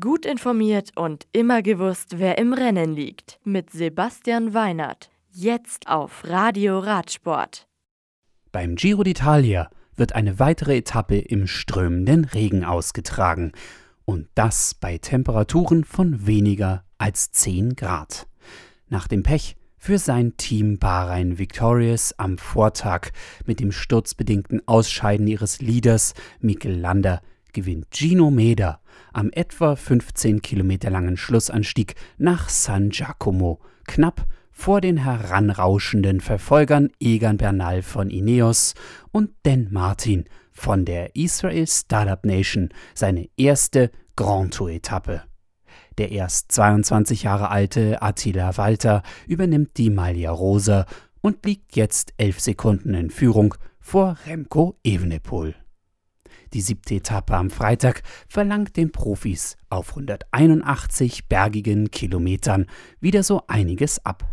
Gut informiert und immer gewusst, wer im Rennen liegt. Mit Sebastian Weinert. Jetzt auf Radio Radsport. Beim Giro d'Italia wird eine weitere Etappe im strömenden Regen ausgetragen. Und das bei Temperaturen von weniger als 10 Grad. Nach dem Pech für sein Team Bahrain Victorious am Vortag mit dem sturzbedingten Ausscheiden ihres Leaders Mikel Lander gewinnt Gino Meder am etwa 15 Kilometer langen Schlussanstieg nach San Giacomo, knapp vor den heranrauschenden Verfolgern Egan Bernal von Ineos und Dan Martin von der Israel Startup Nation seine erste Grand Tour-Etappe. Der erst 22 Jahre alte Attila Walter übernimmt die Maglia Rosa und liegt jetzt elf Sekunden in Führung vor Remco Evenepoel. Die siebte Etappe am Freitag verlangt den Profis auf 181 bergigen Kilometern wieder so einiges ab.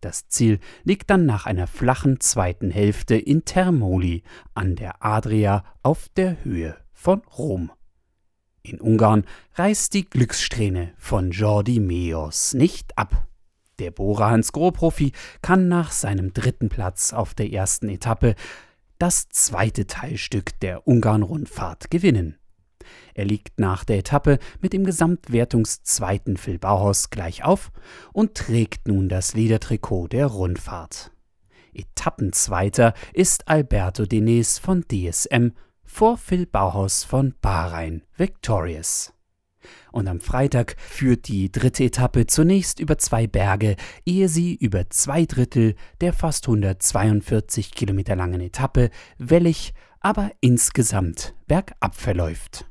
Das Ziel liegt dann nach einer flachen zweiten Hälfte in Termoli an der Adria auf der Höhe von Rom. In Ungarn reißt die Glückssträhne von Jordi Meos nicht ab. Der Bora Hans Groh-Profi kann nach seinem dritten Platz auf der ersten Etappe das zweite Teilstück der Ungarn-Rundfahrt gewinnen. Er liegt nach der Etappe mit dem Gesamtwertungszweiten Phil Bauhaus gleich auf und trägt nun das Ledertrikot der Rundfahrt. Etappenzweiter ist Alberto Denes von DSM vor Phil Bauhaus von Bahrain Victorious und am Freitag führt die dritte Etappe zunächst über zwei Berge, ehe sie über zwei Drittel der fast 142 Kilometer langen Etappe wellig, aber insgesamt bergab verläuft.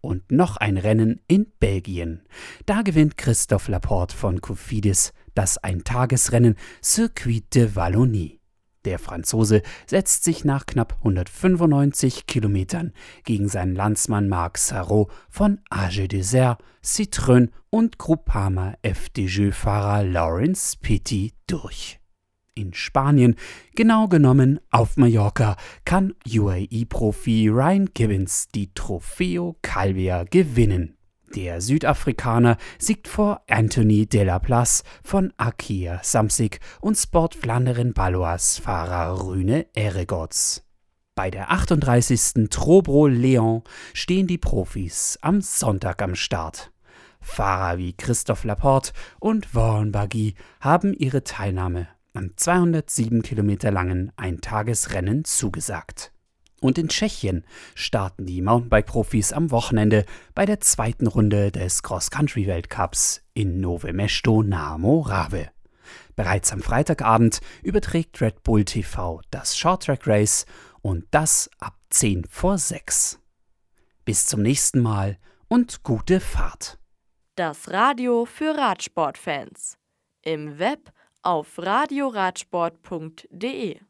Und noch ein Rennen in Belgien. Da gewinnt Christophe Laporte von Cofidis das Eintagesrennen Circuit de Wallonie. Der Franzose setzt sich nach knapp 195 Kilometern gegen seinen Landsmann Marc Sarrault von AG Desert, Citroën und Groupama FDJ-Fahrer Lawrence Petty durch. In Spanien, genau genommen auf Mallorca, kann UAE-Profi Ryan Gibbons die Trofeo Calvia gewinnen. Der Südafrikaner siegt vor Anthony Delaplace von Akia Samsic und Sportflanderin Balois Fahrer Rüne Eregots. Bei der 38. Trobro Leon stehen die Profis am Sonntag am Start. Fahrer wie Christoph Laporte und Warren Baggy haben ihre Teilnahme am 207 Kilometer langen Eintagesrennen zugesagt. Und in Tschechien starten die Mountainbike-Profis am Wochenende bei der zweiten Runde des Cross-Country-Weltcups in Nove Mesto nahe Morave. Bereits am Freitagabend überträgt Red Bull TV das Short-Track Race und das ab 10 vor 6. Bis zum nächsten Mal und gute Fahrt. Das Radio für Radsportfans. Im Web auf radioradsport.de